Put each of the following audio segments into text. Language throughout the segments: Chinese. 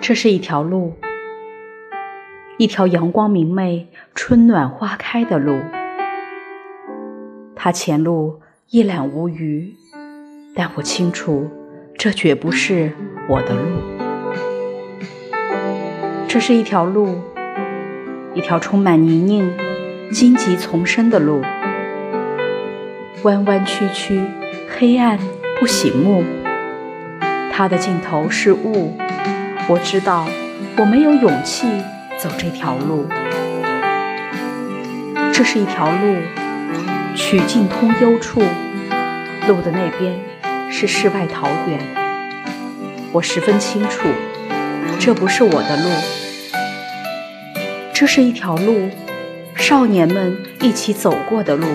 这是一条路，一条阳光明媚、春暖花开的路。它前路一览无余，但我清楚，这绝不是我的路。这是一条路，一条充满泥泞、荆棘丛生的路，弯弯曲曲，黑暗不醒目。它的尽头是雾。我知道，我没有勇气走这条路。这是一条路，曲径通幽处，路的那边是世外桃源。我十分清楚，这不是我的路。这是一条路，少年们一起走过的路，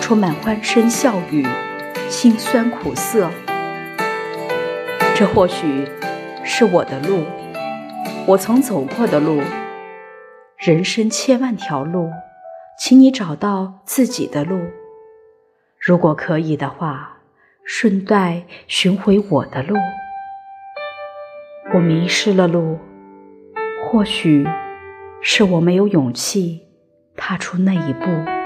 充满欢声笑语，辛酸苦涩。这或许。是我的路，我曾走过的路。人生千万条路，请你找到自己的路。如果可以的话，顺带寻回我的路。我迷失了路，或许是我没有勇气踏出那一步。